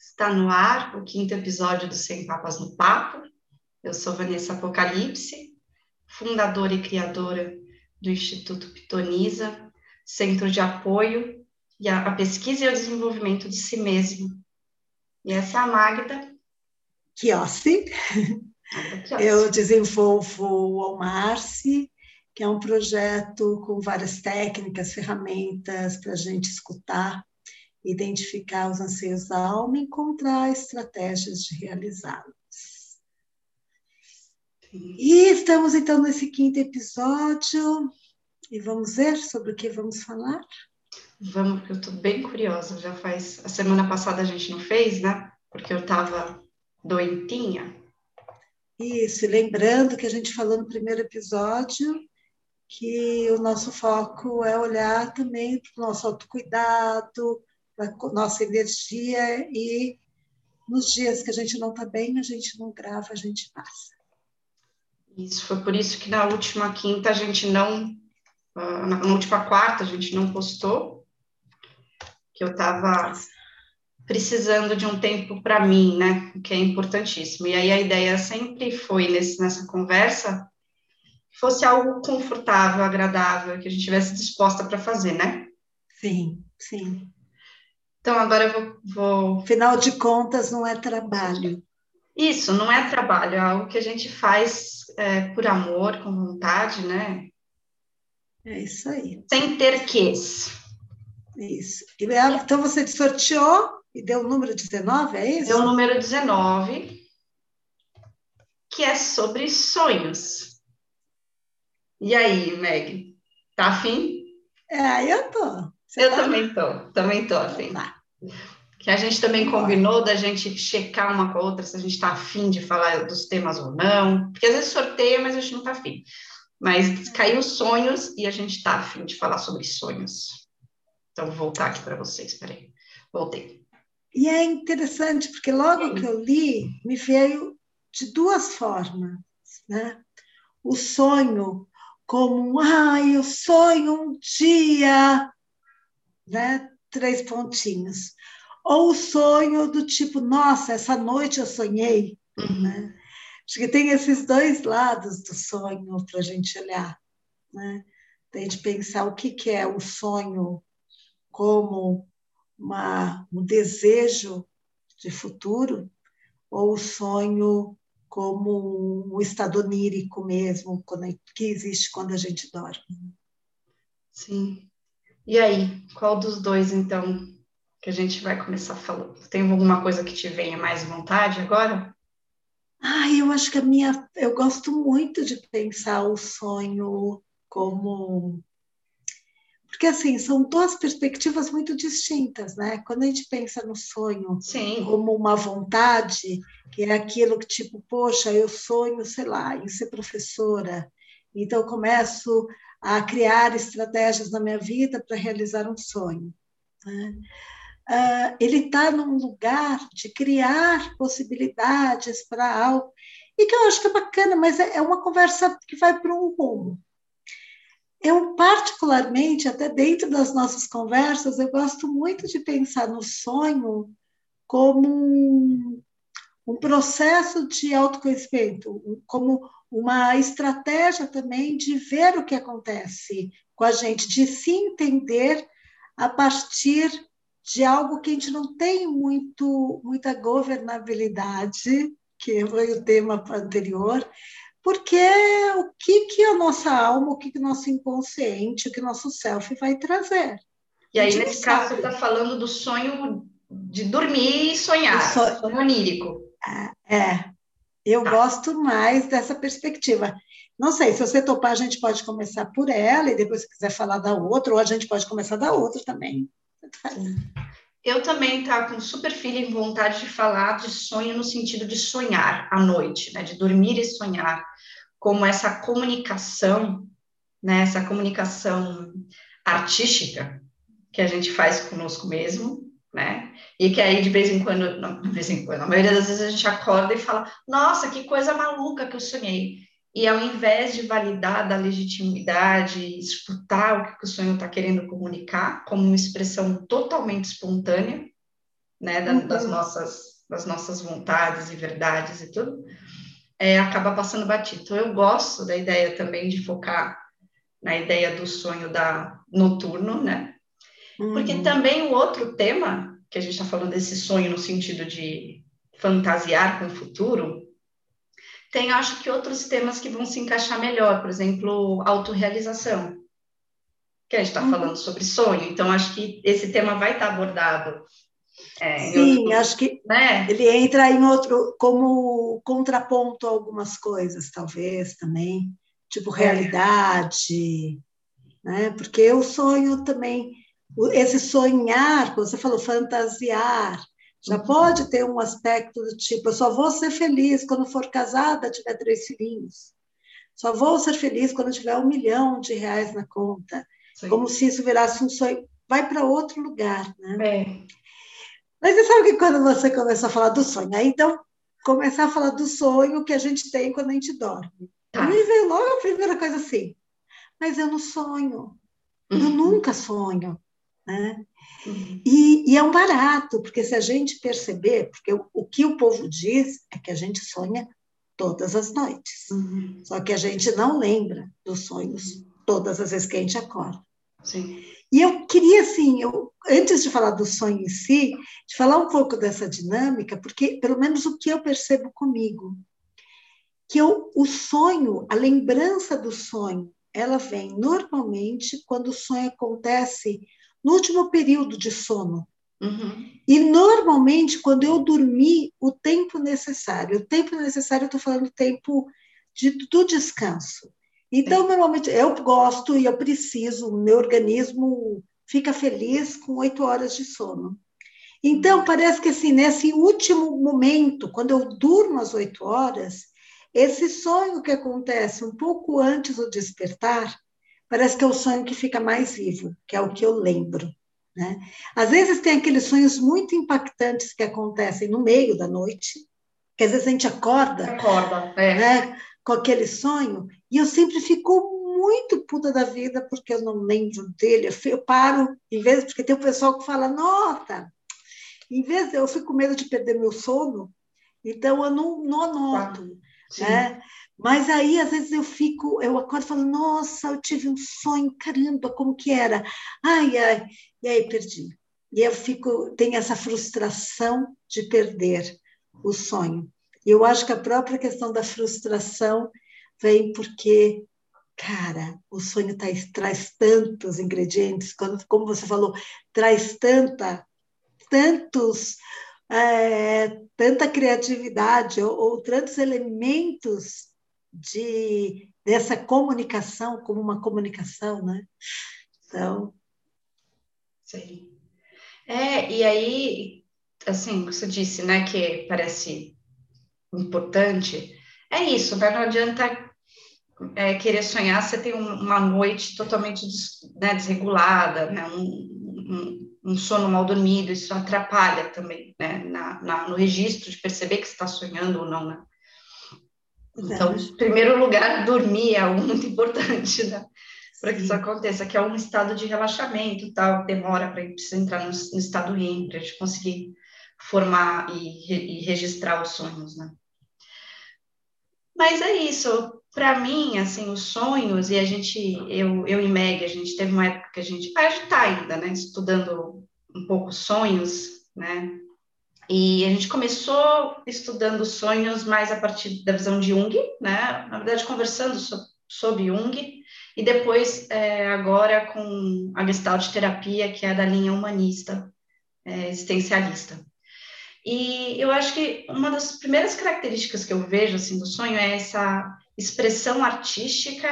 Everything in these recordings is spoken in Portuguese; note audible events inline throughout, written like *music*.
Está no ar o quinto episódio do Sem Papas no Papo. Eu sou Vanessa Apocalipse, fundadora e criadora do Instituto Pitoniza, Centro de Apoio e a, a Pesquisa e o Desenvolvimento de Si Mesmo. E essa é a Magda. Kiossi. Eu desenvolvo o Almarce, que é um projeto com várias técnicas, ferramentas para a gente escutar identificar os anseios da alma e encontrar estratégias de realizá-los. E estamos então nesse quinto episódio e vamos ver sobre o que vamos falar? Vamos, porque eu estou bem curiosa. Já faz. A semana passada a gente não fez, né? Porque eu estava doentinha. Isso, e lembrando que a gente falou no primeiro episódio que o nosso foco é olhar também para o nosso autocuidado, a nossa energia e nos dias que a gente não está bem, a gente não grava, a gente passa. Isso, foi por isso que na última quinta a gente não, ah, na última quarta a gente não postou, que eu estava precisando de um tempo para mim, né, que é importantíssimo. E aí a ideia sempre foi nesse, nessa conversa fosse algo confortável, agradável, que a gente tivesse disposta para fazer, né? Sim, sim. Então, agora eu vou, vou. Afinal de contas, não é trabalho. Isso, não é trabalho, é algo que a gente faz é, por amor, com vontade, né? É isso aí. Sem ter quês. Isso. Então, você sorteou e deu o número 19, é isso? Deu o número 19, que é sobre sonhos. E aí, Meg, tá afim? É, eu tô. Você eu tá? também tô, também tô assim. Tá. Que a gente também combinou da gente checar uma com a outra se a gente está afim de falar dos temas ou não. Porque às vezes sorteia, mas a gente não está afim. Mas caiu sonhos e a gente está afim de falar sobre sonhos. Então, vou voltar aqui para vocês, peraí. Voltei. E é interessante, porque logo que eu li, me veio de duas formas, né? O sonho como, ai, eu sonho um dia né? Três pontinhos. Ou o sonho do tipo, nossa, essa noite eu sonhei, uhum. né? Acho que tem esses dois lados do sonho para a gente olhar, né? Tem de pensar o que, que é o sonho como uma, um desejo de futuro, ou o sonho como um estado onírico mesmo, que existe quando a gente dorme. Sim. E aí, qual dos dois, então, que a gente vai começar falando? Tem alguma coisa que te venha mais vontade agora? Ah, eu acho que a minha. Eu gosto muito de pensar o sonho como. Porque, assim, são duas perspectivas muito distintas, né? Quando a gente pensa no sonho Sim. como uma vontade, que é aquilo que, tipo, poxa, eu sonho, sei lá, em ser professora, então eu começo a criar estratégias na minha vida para realizar um sonho. Né? Uh, ele está num lugar de criar possibilidades para algo, e que eu acho que é bacana, mas é, é uma conversa que vai para um rumo. Eu, particularmente, até dentro das nossas conversas, eu gosto muito de pensar no sonho como um, um processo de autoconhecimento, como uma estratégia também de ver o que acontece com a gente, de se entender a partir de algo que a gente não tem muito, muita governabilidade, que foi o tema anterior, porque o que, que a nossa alma, o que, que o nosso inconsciente, o que o nosso self vai trazer. E aí, nesse caso, você está falando do sonho de dormir e sonhar, sonho, sonho onírico. É, é, eu tá. gosto mais dessa perspectiva. Não sei, se você topar, a gente pode começar por ela e depois, se quiser falar da outra, ou a gente pode começar da outra também. Eu também tá com super feeling vontade de falar de sonho no sentido de sonhar à noite, né? De dormir e sonhar, como essa comunicação, né? Essa comunicação artística que a gente faz conosco mesmo, né? E que aí de vez em quando, não, de vez em quando, a maioria das vezes a gente acorda e fala: "Nossa, que coisa maluca que eu sonhei". E ao invés de validar da legitimidade, escutar o que o sonho está querendo comunicar, como uma expressão totalmente espontânea, né, da, uhum. das nossas das nossas vontades e verdades e tudo, é, acaba passando batido. Então, eu gosto da ideia também de focar na ideia do sonho da noturno, né? Uhum. Porque também o outro tema, que a gente está falando desse sonho no sentido de fantasiar com o futuro, tem, acho que, outros temas que vão se encaixar melhor, por exemplo, autorrealização, que a gente está uhum. falando sobre sonho, então acho que esse tema vai estar tá abordado é, Sim, outro, acho que né? ele entra em outro, como contraponto a algumas coisas, talvez também, tipo é. realidade, é. né? Porque o sonho também, esse sonhar, como você falou, fantasiar, já uhum. pode ter um aspecto do tipo, eu só vou ser feliz quando for casada, tiver três filhinhos. Só vou ser feliz quando tiver um milhão de reais na conta. Sim. Como se isso virasse um sonho. Vai para outro lugar, né? É. Mas você sabe que quando você começa a falar do sonho, aí então começar a falar do sonho que a gente tem quando a gente dorme. Tá. Aí veio logo a primeira coisa assim, mas eu não sonho, eu uhum. nunca sonho. Né? Uhum. E, e, é um barato, porque se a gente perceber, porque o, o, que o povo diz é que a gente sonha todas as noites, uhum. só que a gente não lembra dos sonhos uhum. todas as vezes que a gente acorda. Sim. E eu queria, assim, eu, antes de falar do sonho em si, de falar um pouco dessa dinâmica, porque pelo menos o que eu percebo comigo, que eu, o sonho, a lembrança do sonho, ela vem normalmente quando o sonho acontece no último período de sono. Uhum. E normalmente quando eu dormi o tempo necessário, o tempo necessário, eu estou falando tempo de, do descanso. Então, normalmente, eu gosto e eu preciso, o meu organismo fica feliz com oito horas de sono. Então, parece que assim, nesse último momento, quando eu durmo às oito horas, esse sonho que acontece um pouco antes do despertar, parece que é o sonho que fica mais vivo, que é o que eu lembro. Né? Às vezes tem aqueles sonhos muito impactantes que acontecem no meio da noite, que às vezes a gente acorda, acorda é. né, com aquele sonho, e eu sempre fico muito puta da vida porque eu não lembro dele. Eu paro, em vez porque tem o pessoal que fala, nota, em vez de eu fico com medo de perder meu sono, então eu não, não anoto. Ah, né? Mas aí, às vezes, eu fico, eu acordo e falo, nossa, eu tive um sonho, caramba, como que era? Ai, ai, e aí perdi. E eu fico, tem essa frustração de perder o sonho. E eu acho que a própria questão da frustração vem porque, cara, o sonho tá, traz tantos ingredientes, quando, como você falou, traz tanta, tantos, é, tanta criatividade ou, ou tantos elementos de dessa comunicação como uma comunicação, né? Então, sim. É, e aí, assim, você disse, né, que parece importante, é isso, né? Não adianta é, querer sonhar, você tem uma noite totalmente des, né, desregulada, né, um, um, um, sono mal dormido, isso atrapalha também, né, na, na, no registro de perceber que está sonhando ou não, né? Então, em primeiro lugar, dormir é algo muito importante, né? Para que isso aconteça, que é um estado de relaxamento, tal, demora para entrar no, no estado REM, para a gente conseguir formar e, e registrar os sonhos, né? Mas é isso, para mim, assim, os sonhos, e a gente, eu, eu e Meg, a gente teve uma época que a gente, a gente está ainda, né, estudando um pouco sonhos, né, e a gente começou estudando sonhos mais a partir da visão de Jung, né, na verdade, conversando so, sobre Jung, e depois, é, agora, com a Gestalt terapia, que é da linha humanista, é, existencialista. E eu acho que uma das primeiras características que eu vejo, assim, do sonho é essa expressão artística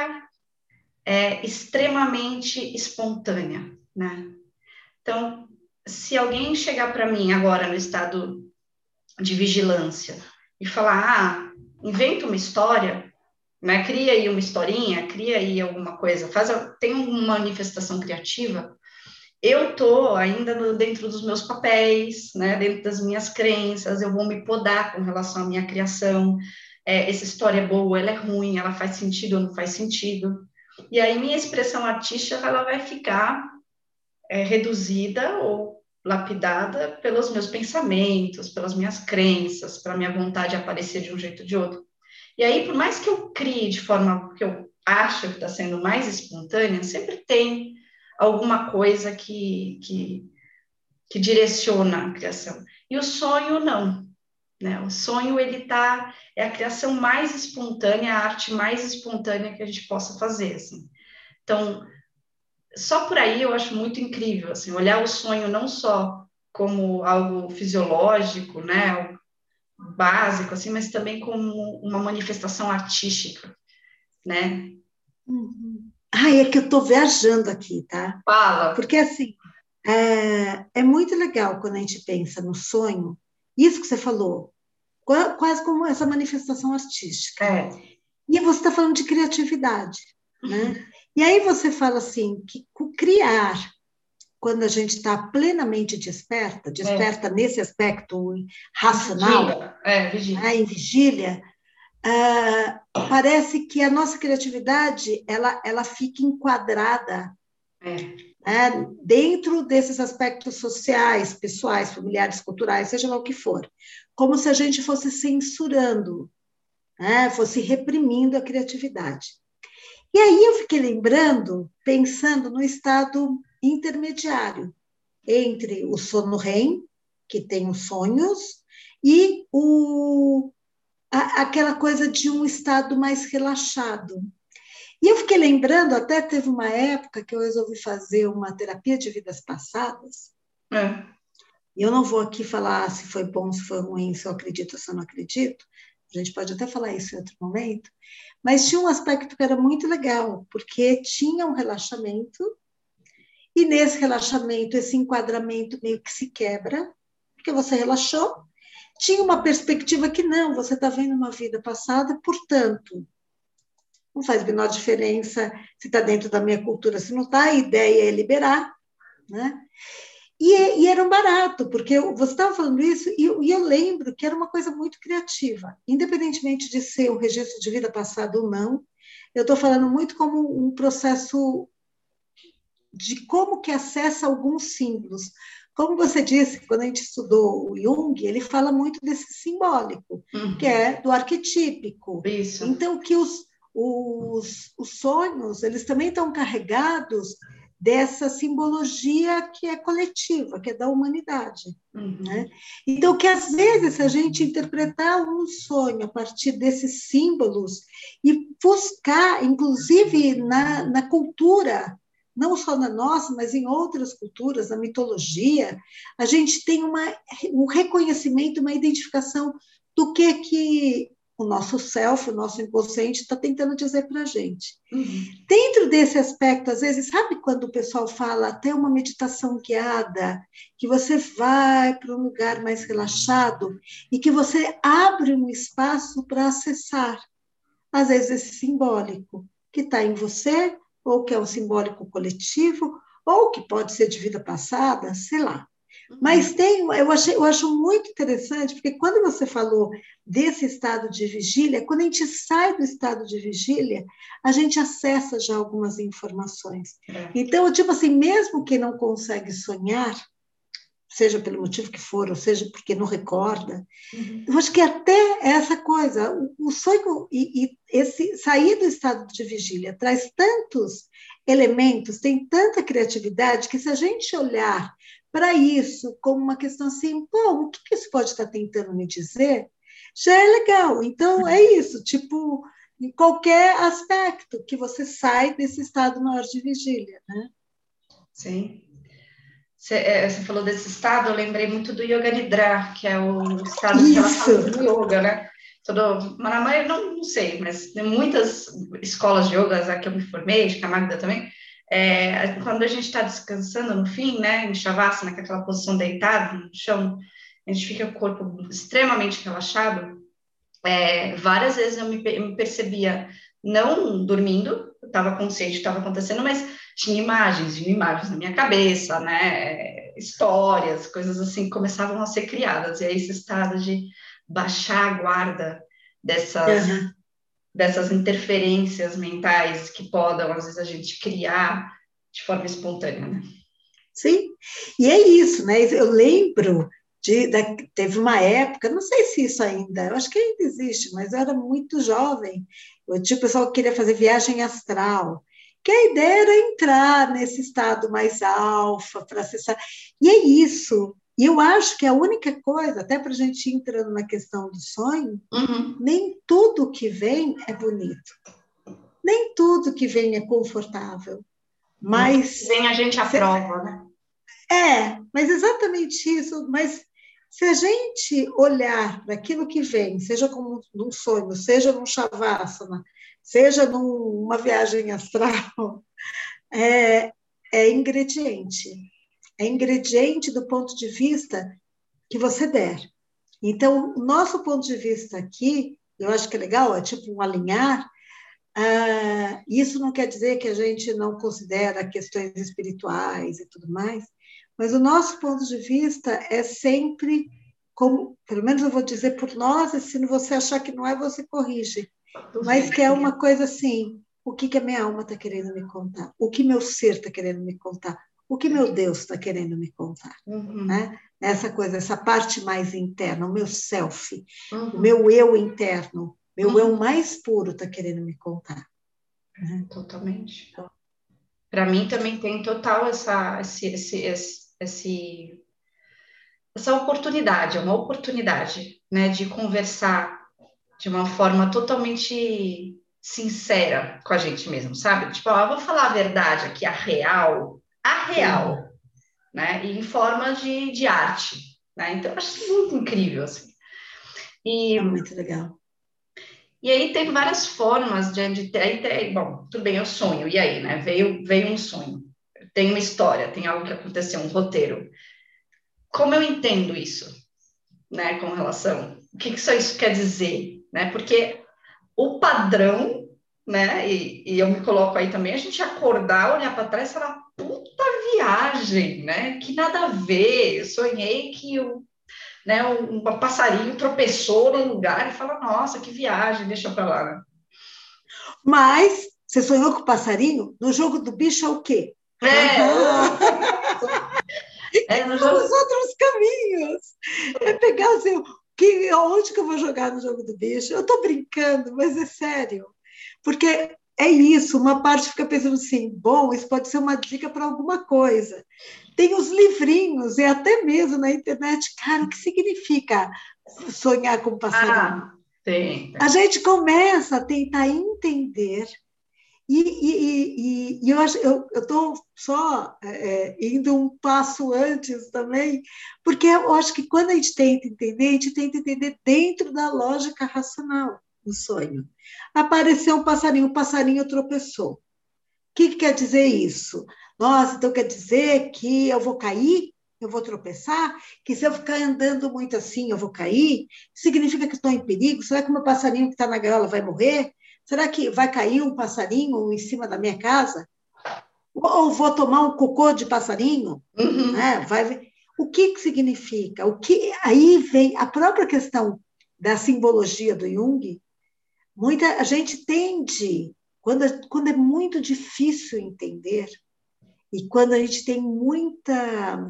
é extremamente espontânea, né? Então, se alguém chegar para mim agora no estado de vigilância e falar, ah, inventa uma história, né? Cria aí uma historinha, cria aí alguma coisa, faz, tem uma manifestação criativa. Eu tô ainda dentro dos meus papéis, né? Dentro das minhas crenças, eu vou me podar com relação à minha criação é, essa história é boa, ela é ruim, ela faz sentido ou não faz sentido. E aí minha expressão artística ela vai ficar é, reduzida ou lapidada pelos meus pensamentos, pelas minhas crenças, pela minha vontade de aparecer de um jeito ou de outro. E aí, por mais que eu crie de forma que eu acho que está sendo mais espontânea, sempre tem alguma coisa que, que, que direciona a criação. E o sonho, não. Né? O sonho, ele tá, é a criação mais espontânea, a arte mais espontânea que a gente possa fazer, assim. Então, só por aí eu acho muito incrível, assim, olhar o sonho não só como algo fisiológico, né, básico, assim, mas também como uma manifestação artística, né? Uhum. Ah, é que eu estou viajando aqui, tá? Fala. Porque, assim, é, é muito legal quando a gente pensa no sonho, isso que você falou, quase como essa manifestação artística. É. E você está falando de criatividade, né? E aí você fala assim, que criar, quando a gente está plenamente desperta, desperta é. nesse aspecto racional, vigília. É, vigília. Né, em vigília, uh, parece que a nossa criatividade ela, ela fica enquadrada é. né, dentro desses aspectos sociais, pessoais, familiares, culturais, seja lá o que for, como se a gente fosse censurando, né, fosse reprimindo a criatividade. E aí eu fiquei lembrando, pensando no estado intermediário entre o sono REM, que tem os sonhos, e o, a, aquela coisa de um estado mais relaxado. E eu fiquei lembrando, até teve uma época que eu resolvi fazer uma terapia de vidas passadas. É. Eu não vou aqui falar se foi bom, se foi ruim, se eu acredito ou se eu não acredito. A gente pode até falar isso em outro momento. Mas tinha um aspecto que era muito legal, porque tinha um relaxamento, e nesse relaxamento, esse enquadramento meio que se quebra, porque você relaxou. Tinha uma perspectiva que não, você está vendo uma vida passada, portanto, não faz a menor diferença se está dentro da minha cultura, se não está, a ideia é liberar, né? E, e, era um barato, porque você estava falando isso, e, e, eu lembro que era uma coisa muito criativa, independentemente de ser um registro de vida passada ou não, eu estou falando muito como um processo de como que acessa alguns símbolos. Como você disse, quando a gente estudou o Jung, ele fala muito desse simbólico, uhum. que é do arquetípico. Isso. Então, que os, os, os sonhos, eles também estão carregados dessa simbologia que é coletiva, que é da humanidade. Uhum. Né? Então, que às vezes, se a gente interpretar um sonho a partir desses símbolos e buscar, inclusive na, na cultura, não só na nossa, mas em outras culturas, na mitologia, a gente tem uma, um reconhecimento, uma identificação do que que o nosso self, o nosso inconsciente está tentando dizer para a gente. Uhum. Dentro desse aspecto, às vezes, sabe quando o pessoal fala até uma meditação guiada, que você vai para um lugar mais relaxado e que você abre um espaço para acessar, às vezes, esse simbólico que está em você, ou que é um simbólico coletivo, ou que pode ser de vida passada, sei lá. Mas tem, eu, achei, eu acho muito interessante, porque quando você falou desse estado de vigília, quando a gente sai do estado de vigília, a gente acessa já algumas informações. É. Então, tipo assim, mesmo que não consegue sonhar, seja pelo motivo que for, ou seja porque não recorda, uhum. eu acho que até essa coisa, o, o sonho e, e esse sair do estado de vigília traz tantos elementos, tem tanta criatividade que se a gente olhar para isso como uma questão assim, pô, o que, que isso pode estar tentando me dizer? Já é legal. Então, é isso, tipo, em qualquer aspecto que você sai desse estado maior de vigília, né? Sim. Você, é, você falou desse estado, eu lembrei muito do Yoga Nidra, que é o estado isso. que ela fala do yoga, né? Todo, Manamã, eu não, não sei, mas tem muitas escolas de yoga a que eu me formei, a Magda também, é, quando a gente está descansando no fim, né, em Shavasana, que é posição deitada no chão, a gente fica com o corpo extremamente relaxado. É, várias vezes eu me, me percebia não dormindo, estava consciente do que estava acontecendo, mas tinha imagens, tinha imagens na minha cabeça, né, histórias, coisas assim começavam a ser criadas. E aí esse estado de baixar a guarda dessas uhum dessas interferências mentais que podem, às vezes, a gente criar de forma espontânea. Né? Sim, E é isso, né? Eu lembro de, teve uma época, não sei se isso ainda, eu acho que ainda existe, mas eu era muito jovem. Eu tinha o pessoal que queria fazer viagem astral, que a ideia era entrar nesse estado mais alfa para acessar. E é isso. E eu acho que a única coisa, até para a gente ir entrando na questão do sonho, uhum. nem tudo que vem é bonito. Nem tudo que vem é confortável. Mas. Vem a gente à prova, né? É, mas exatamente isso. Mas se a gente olhar para aquilo que vem, seja como num sonho, seja num shavasana, seja numa viagem astral, *laughs* é, é ingrediente. É ingrediente do ponto de vista que você der. Então, o nosso ponto de vista aqui, eu acho que é legal, é tipo um alinhar. Uh, isso não quer dizer que a gente não considera questões espirituais e tudo mais, mas o nosso ponto de vista é sempre, como, pelo menos eu vou dizer por nós, e se você achar que não é, você corrige. Mas que é uma coisa assim: o que, que a minha alma está querendo me contar? O que meu ser está querendo me contar? O que meu Deus está querendo me contar? Uhum. Né? Essa coisa, essa parte mais interna, o meu self, uhum. o meu eu interno, meu uhum. eu mais puro está querendo me contar. Né? Totalmente. Para mim também tem total essa, esse, esse, esse esse, essa oportunidade, é uma oportunidade, né, de conversar de uma forma totalmente sincera com a gente mesmo, sabe? Tipo, eu vou falar a verdade aqui, a real, a real, né? E em forma de, de arte, né? Então, eu acho muito incrível, assim. E, é muito legal. E aí tem várias formas de, de, de, bom, tudo bem, eu sonho, e aí, né? Veio, veio um sonho tem uma história, tem algo que aconteceu, um roteiro. Como eu entendo isso, né, com relação, o que, que isso quer dizer, né? Porque o padrão, né, e, e eu me coloco aí também, a gente acordar, olhar para trás e falar, puta viagem, né? Que nada a ver, eu sonhei que o né, um, passarinho tropeçou no lugar e fala, nossa, que viagem, deixa para lá, né? Mas você sonhou com o passarinho? No jogo do bicho é o quê? É. *laughs* é nos outros caminhos. É pegar assim, que, onde que eu vou jogar no jogo do bicho? Eu estou brincando, mas é sério. Porque é isso, uma parte fica pensando assim, bom, isso pode ser uma dica para alguma coisa. Tem os livrinhos, e até mesmo na internet, cara, o que significa sonhar com passarinho? Ah, tem. A gente começa a tentar entender e, e, e, e eu acho eu estou só é, indo um passo antes também, porque eu acho que quando a gente tenta entender, a gente tenta entender dentro da lógica racional do sonho. Apareceu um passarinho, o passarinho tropeçou. O que, que quer dizer isso? Nossa, então quer dizer que eu vou cair? eu vou tropeçar, que se eu ficar andando muito assim, eu vou cair, significa que estou em perigo? Será que o meu passarinho que está na gaiola vai morrer? Será que vai cair um passarinho em cima da minha casa? Ou vou tomar um cocô de passarinho? Uhum. Né? Vai... O que, que significa? O que aí vem a própria questão da simbologia do Jung. Muita a gente tende quando, quando é muito difícil entender e quando a gente tem muita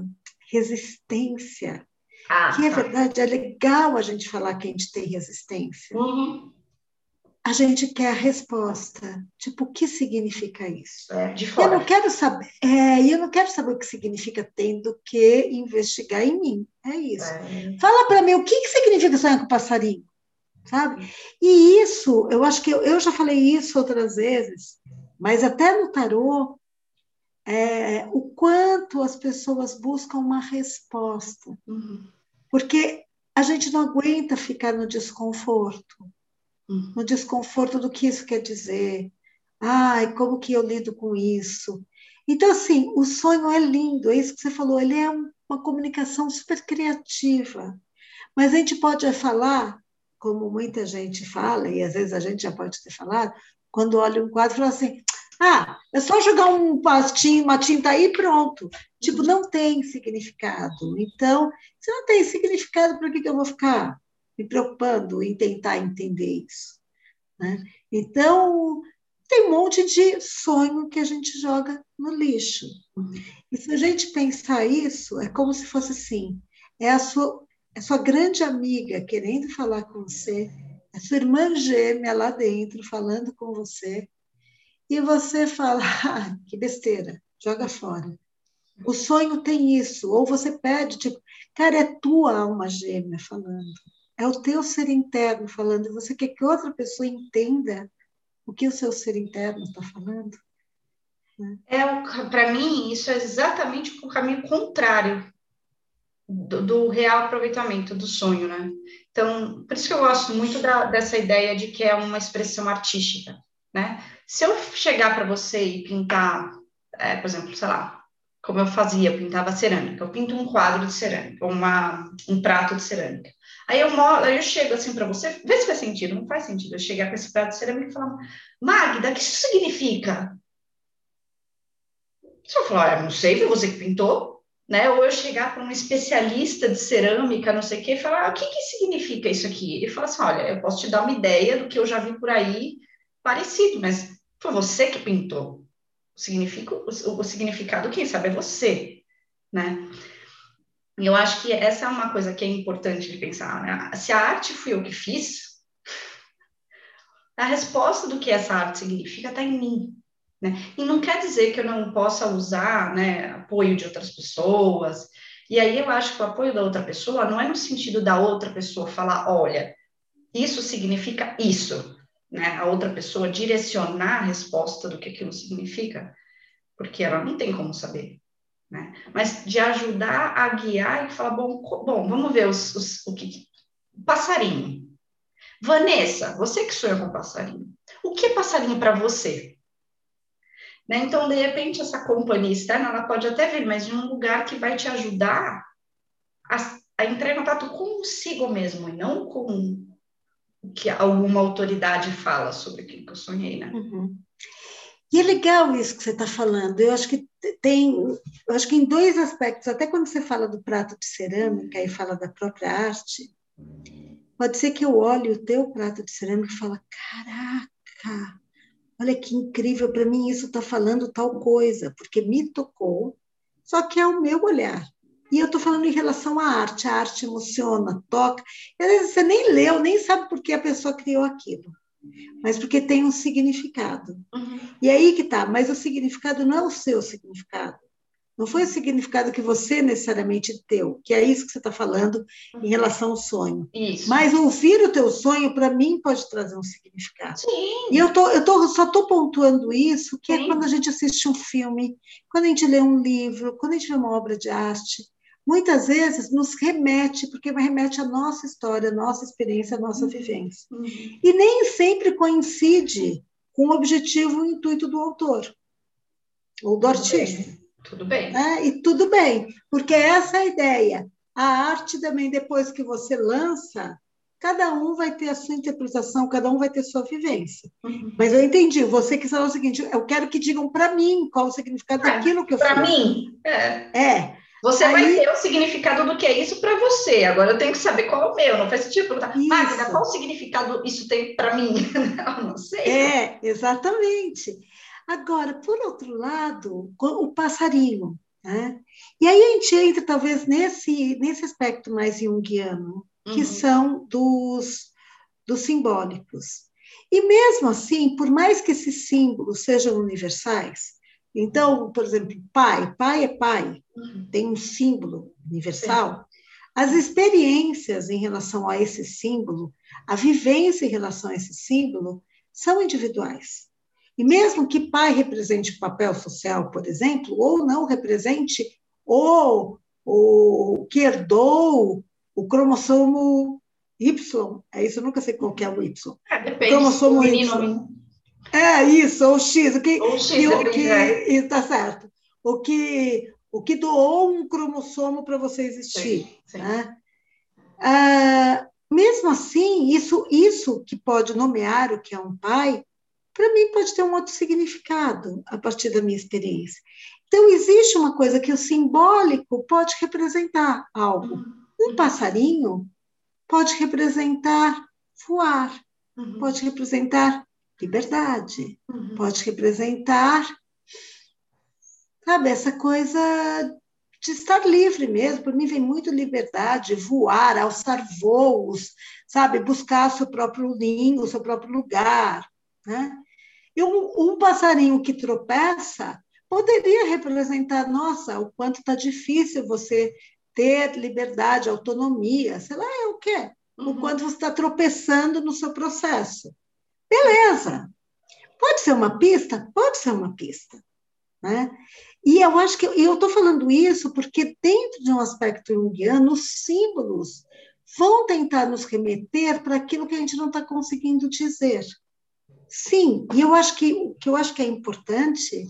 resistência, ah, que é tá. verdade, é legal a gente falar que a gente tem resistência. Uhum a gente quer a resposta. Tipo, o que significa isso? É, de fora. Eu não quero saber. É, eu não quero saber o que significa tendo que investigar em mim. É isso. É. Fala para mim o que, que significa sonhar com passarinho, sabe? E isso, eu acho que eu, eu já falei isso outras vezes, mas até no tarô, é, o quanto as pessoas buscam uma resposta. Uhum. Porque a gente não aguenta ficar no desconforto no desconforto do que isso quer dizer. Ai, como que eu lido com isso? Então, assim, o sonho é lindo, é isso que você falou, ele é uma comunicação super criativa. Mas a gente pode falar, como muita gente fala, e às vezes a gente já pode ter falado, quando olha um quadro fala assim: ah, é só jogar um pastinho, uma tinta aí e pronto. Tipo, não tem significado. Então, se não tem significado, para que, que eu vou ficar me preocupando em tentar entender isso. Né? Então, tem um monte de sonho que a gente joga no lixo. Uhum. E se a gente pensar isso, é como se fosse assim: é a sua, a sua grande amiga querendo falar com você, a sua irmã gêmea lá dentro falando com você, e você fala, *laughs* ah, que besteira, joga fora. O sonho tem isso, ou você pede, tipo, cara, é tua alma gêmea falando, é o teu ser interno falando, e você quer que outra pessoa entenda o que o seu ser interno está falando? É, para mim, isso é exatamente o caminho contrário do, do, real aproveitamento do sonho, né? Então, por isso que eu gosto muito da, dessa ideia de que é uma expressão artística, né? Se eu chegar para você e pintar, é, por exemplo, sei lá, como eu fazia, eu pintava cerâmica, eu pinto um quadro de cerâmica, uma, um prato de cerâmica. Aí eu, aí eu chego assim para você, vê se faz sentido, não faz sentido eu chegar com esse prato de cerâmica e falar, Magda, o que isso significa? Você falar, ah, não sei, foi você que pintou, né? Ou eu chegar para um especialista de cerâmica, não sei o quê, e falar, ah, o que, que significa isso aqui? Ele fala assim, olha, eu posso te dar uma ideia do que eu já vi por aí parecido, mas foi você que pintou. O, significa, o, o significado, quem sabe, é você, né? E eu acho que essa é uma coisa que é importante de pensar, né? Se a arte fui eu que fiz, a resposta do que essa arte significa está em mim. Né? E não quer dizer que eu não possa usar né, apoio de outras pessoas. E aí eu acho que o apoio da outra pessoa não é no sentido da outra pessoa falar, olha, isso significa isso, né? A outra pessoa direcionar a resposta do que aquilo significa, porque ela não tem como saber né? Mas de ajudar a guiar e falar, bom, bom vamos ver os, os, o que... Passarinho. Vanessa, você que sonha com passarinho. O que é passarinho para você? Né? Então, de repente, essa companhia externa, ela pode até vir, mas de um lugar que vai te ajudar a, a entrar em contato consigo mesmo, e não com o que alguma autoridade fala sobre aquilo que eu sonhei, né? Uhum. E é legal isso que você está falando. Eu acho que tem, eu acho que em dois aspectos, até quando você fala do prato de cerâmica e fala da própria arte, pode ser que eu olhe o teu prato de cerâmica e fale, caraca, olha que incrível, para mim isso está falando tal coisa, porque me tocou, só que é o meu olhar. E eu estou falando em relação à arte, a arte emociona, toca. às vezes você nem leu, nem sabe por que a pessoa criou aquilo mas porque tem um significado. Uhum. E aí que tá, mas o significado não é o seu significado. Não foi o significado que você necessariamente deu, que é isso que você está falando uhum. em relação ao sonho. Isso. Mas ouvir o teu sonho, para mim, pode trazer um significado. Sim. E eu, tô, eu tô, só estou pontuando isso, que é Sim. é quando a gente assiste um filme, quando a gente lê um livro, quando a gente vê uma obra de arte, muitas vezes nos remete, porque remete à nossa história, à nossa experiência, à nossa uhum. vivência. Uhum. E nem sempre coincide com o objetivo e o intuito do autor ou do artista. Tudo bem. É, e tudo bem, porque essa é a ideia. A arte também, depois que você lança, cada um vai ter a sua interpretação, cada um vai ter sua vivência. Uhum. Mas eu entendi, você quis falar o seguinte, eu quero que digam para mim qual o significado é, daquilo que eu. Para mim, é. É, você Aí... vai ter o significado do que é isso para você. Agora eu tenho que saber qual é o meu. Não faz sentido perguntar, Magda, qual significado isso tem para mim? *laughs* não, não sei. É, exatamente. Agora, por outro lado, o passarinho. Né? E aí a gente entra, talvez, nesse, nesse aspecto mais junguiano, que uhum. são dos, dos simbólicos. E mesmo assim, por mais que esses símbolos sejam universais, então, por exemplo, pai, pai é pai, uhum. tem um símbolo universal. As experiências em relação a esse símbolo, a vivência em relação a esse símbolo, são individuais. E mesmo que pai represente o papel social, por exemplo, ou não represente, ou o que herdou o cromossomo Y, é isso, eu nunca sei qual que é o Y. É, depende. Cromossomo Y. É isso, ou X, o que, ou X, que, o que está certo. O que, o que doou um cromossomo para você existir. Sim, sim. Né? Ah, mesmo assim, isso, isso que pode nomear o que é um pai, para mim pode ter um outro significado a partir da minha experiência. Então, existe uma coisa que o simbólico pode representar algo. Uhum. Um passarinho pode representar voar, uhum. pode representar liberdade, uhum. pode representar, sabe, essa coisa de estar livre mesmo. Por mim vem muito liberdade, voar, alçar voos, sabe, buscar seu próprio ninho, seu próprio lugar, né? E um, um passarinho que tropeça poderia representar, nossa, o quanto está difícil você ter liberdade, autonomia, sei lá, é o quê? Uhum. O quanto você está tropeçando no seu processo. Beleza. Pode ser uma pista? Pode ser uma pista. Né? E eu acho que eu estou falando isso porque, dentro de um aspecto junguiano, os símbolos vão tentar nos remeter para aquilo que a gente não está conseguindo dizer. Sim, e eu acho que o que eu acho que é importante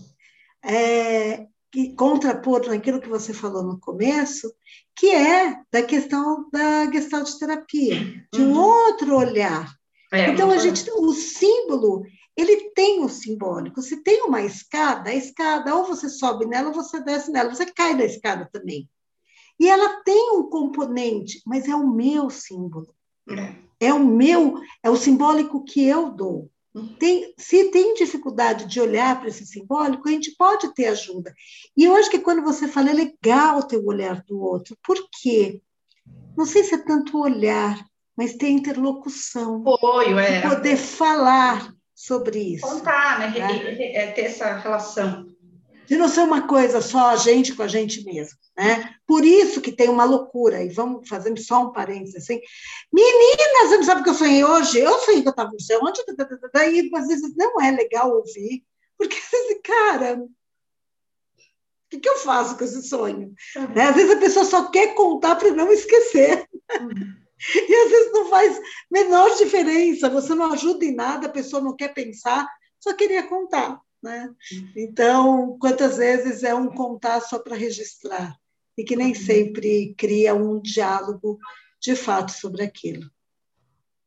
é que contrapor naquilo que você falou no começo, que é da questão da gestalt terapia, de um uhum. outro olhar. É, então a gente, o símbolo, ele tem o simbólico. Se tem uma escada, a escada ou você sobe nela ou você desce nela, você cai da escada também. E ela tem um componente, mas é o meu símbolo. É, é o meu, é o simbólico que eu dou. Tem, se tem dificuldade de olhar para esse simbólico, a gente pode ter ajuda. E eu acho que quando você fala, é legal ter o olhar do outro. Por quê? Não sei se é tanto olhar, mas ter interlocução. Apoio, é. Poder falar sobre isso. Contar, né? né? É, ter essa relação de não ser uma coisa só a gente com a gente mesmo. Né? Por isso que tem uma loucura, e vamos fazendo só um parênteses assim. Meninas, você não sabe o que eu sonhei hoje? Eu sonhei que eu estava no céu, onde? Daí, às vezes, não é legal ouvir, porque, assim, cara, o que, que eu faço com esse sonho? Uhum. Né? Às vezes a pessoa só quer contar para não esquecer. Uhum. *laughs* E às vezes não faz menor diferença, você não ajuda em nada, a pessoa não quer pensar, só queria contar. Né? Então, quantas vezes é um contar só para registrar e que nem sempre cria um diálogo de fato sobre aquilo.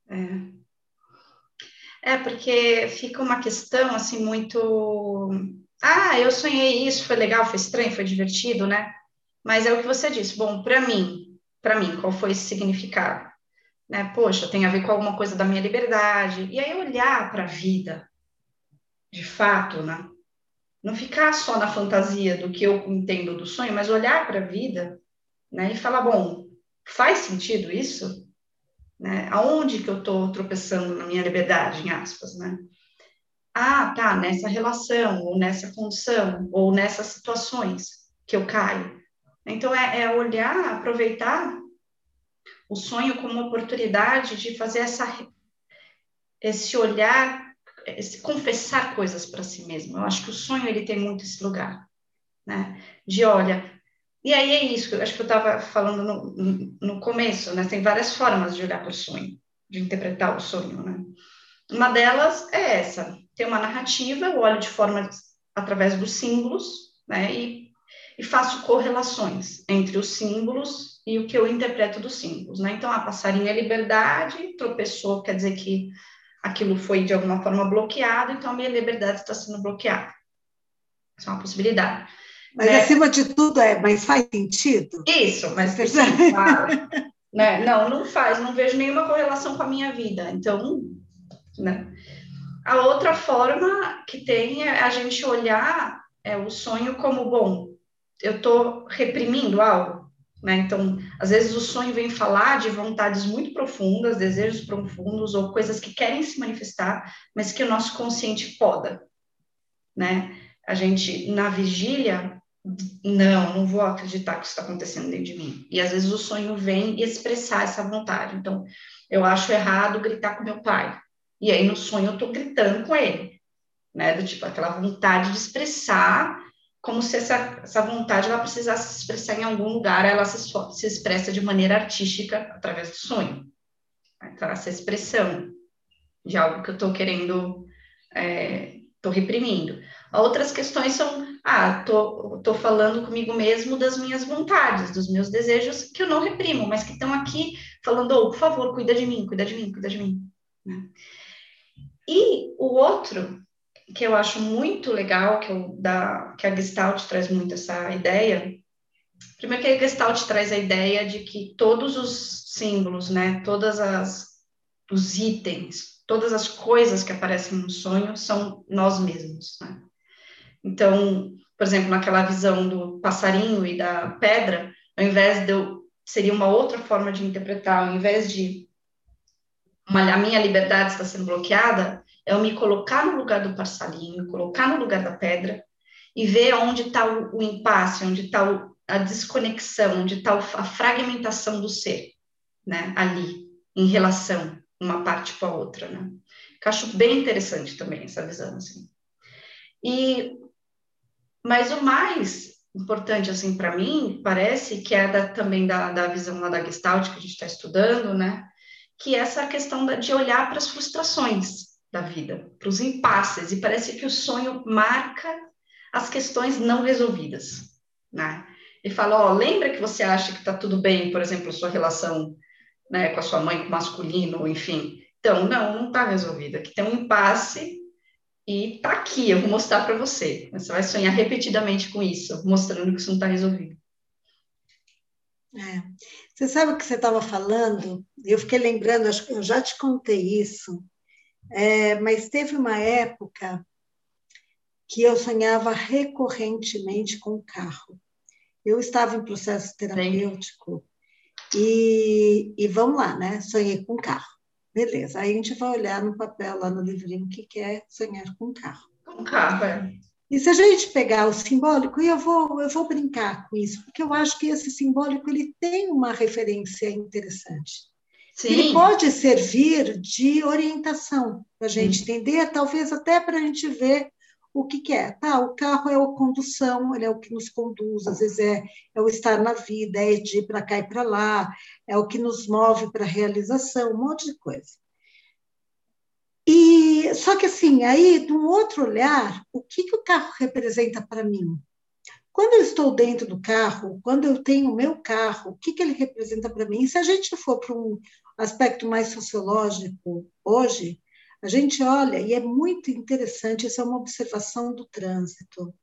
É. É, porque fica uma questão assim muito. Ah, eu sonhei isso, foi legal, foi estranho, foi divertido, né? Mas é o que você disse. Bom, para mim, para mim, qual foi esse significado? Né? Poxa, tem a ver com alguma coisa da minha liberdade. E aí olhar para a vida, de fato, né? Não ficar só na fantasia do que eu entendo do sonho, mas olhar para a vida, né? E falar, bom, faz sentido isso? Né? Aonde que eu estou tropeçando na minha liberdade, em aspas, né? Ah, tá, nessa relação, ou nessa condição, ou nessas situações que eu caio. Então, é, é olhar, aproveitar o sonho como oportunidade de fazer essa, esse olhar se confessar coisas para si mesmo. Eu acho que o sonho ele tem muito esse lugar, né? De olha, e aí é isso. Eu acho que eu estava falando no, no começo, né? Tem várias formas de olhar para o sonho, de interpretar o sonho, né? Uma delas é essa: tem uma narrativa, eu olho de forma através dos símbolos, né? E, e faço correlações entre os símbolos e o que eu interpreto dos símbolos, né? Então, a passarinha é liberdade, tropeçou, quer dizer que aquilo foi de alguma forma bloqueado, então a minha liberdade está sendo bloqueada. Isso é uma possibilidade. Mas né? acima de tudo é, mas faz sentido? Isso, mas sim, claro. *laughs* né? Não, não faz, não vejo nenhuma correlação com a minha vida. Então, né? A outra forma que tem é a gente olhar é, o sonho como, bom, eu estou reprimindo algo, né? Então, às vezes o sonho vem falar de vontades muito profundas, desejos profundos ou coisas que querem se manifestar, mas que o nosso consciente poda, né? A gente na vigília, não, não vou acreditar que isso está acontecendo dentro de mim. E às vezes o sonho vem expressar essa vontade. Então, eu acho errado gritar com meu pai. E aí no sonho eu estou gritando com ele, né? Do tipo aquela vontade de expressar como se essa, essa vontade ela precisasse se expressar em algum lugar, ela se, se expressa de maneira artística através do sonho. Então, essa expressão de algo que eu estou querendo, estou é, reprimindo. Outras questões são, ah, estou tô, tô falando comigo mesmo das minhas vontades, dos meus desejos, que eu não reprimo, mas que estão aqui falando, oh, por favor, cuida de mim, cuida de mim, cuida de mim. Né? E o outro que eu acho muito legal, que, eu, da, que a Gestalt traz muito essa ideia. Primeiro que a Gestalt traz a ideia de que todos os símbolos, né, todas as os itens todas as coisas que aparecem no sonho são nós mesmos, né? Então, por exemplo, naquela visão do passarinho e da pedra, ao invés de eu, seria uma outra forma de interpretar, ao invés de uma, a minha liberdade está sendo bloqueada, é eu me colocar no lugar do passarinho, me colocar no lugar da pedra e ver onde está o, o, impasse, onde está a desconexão, onde está a fragmentação do ser, né, ali, em relação uma parte com a outra, né. Que acho bem interessante também essa visão, assim. E, mas o mais importante, assim, para mim, parece que é da, também da, da visão lá da Gestalt, que a gente está estudando, né, que é essa questão de olhar para as frustrações da vida, para os impasses, e parece que o sonho marca as questões não resolvidas, né? E fala, ó, lembra que você acha que está tudo bem, por exemplo, sua relação né, com a sua mãe, com o masculino, enfim. Então, não, não está resolvida. Aqui tem um impasse e está aqui, eu vou mostrar para você. Você vai sonhar repetidamente com isso, mostrando que isso não está resolvido. É. Você sabe o que você estava falando? Eu fiquei lembrando, acho que eu já te contei isso, é, mas teve uma época que eu sonhava recorrentemente com o carro. Eu estava em processo terapêutico e, e vamos lá, né? Sonhei com carro. Beleza. Aí a gente vai olhar no papel lá no livrinho o que é sonhar com carro. Com carro, é. E se a gente pegar o simbólico, e eu vou, eu vou brincar com isso, porque eu acho que esse simbólico ele tem uma referência interessante. Sim. Ele pode servir de orientação para a gente hum. entender, talvez até para a gente ver o que, que, é? Tá, o carro é a condução, ele é o que nos conduz, às vezes é, é o estar na vida, é de ir para cá e para lá, é o que nos move para a realização, um monte de coisa. E só que assim, aí, de um outro olhar, o que, que o carro representa para mim? Quando eu estou dentro do carro, quando eu tenho o meu carro, o que, que ele representa para mim? E se a gente for para um aspecto mais sociológico hoje, a gente olha, e é muito interessante, essa é uma observação do trânsito.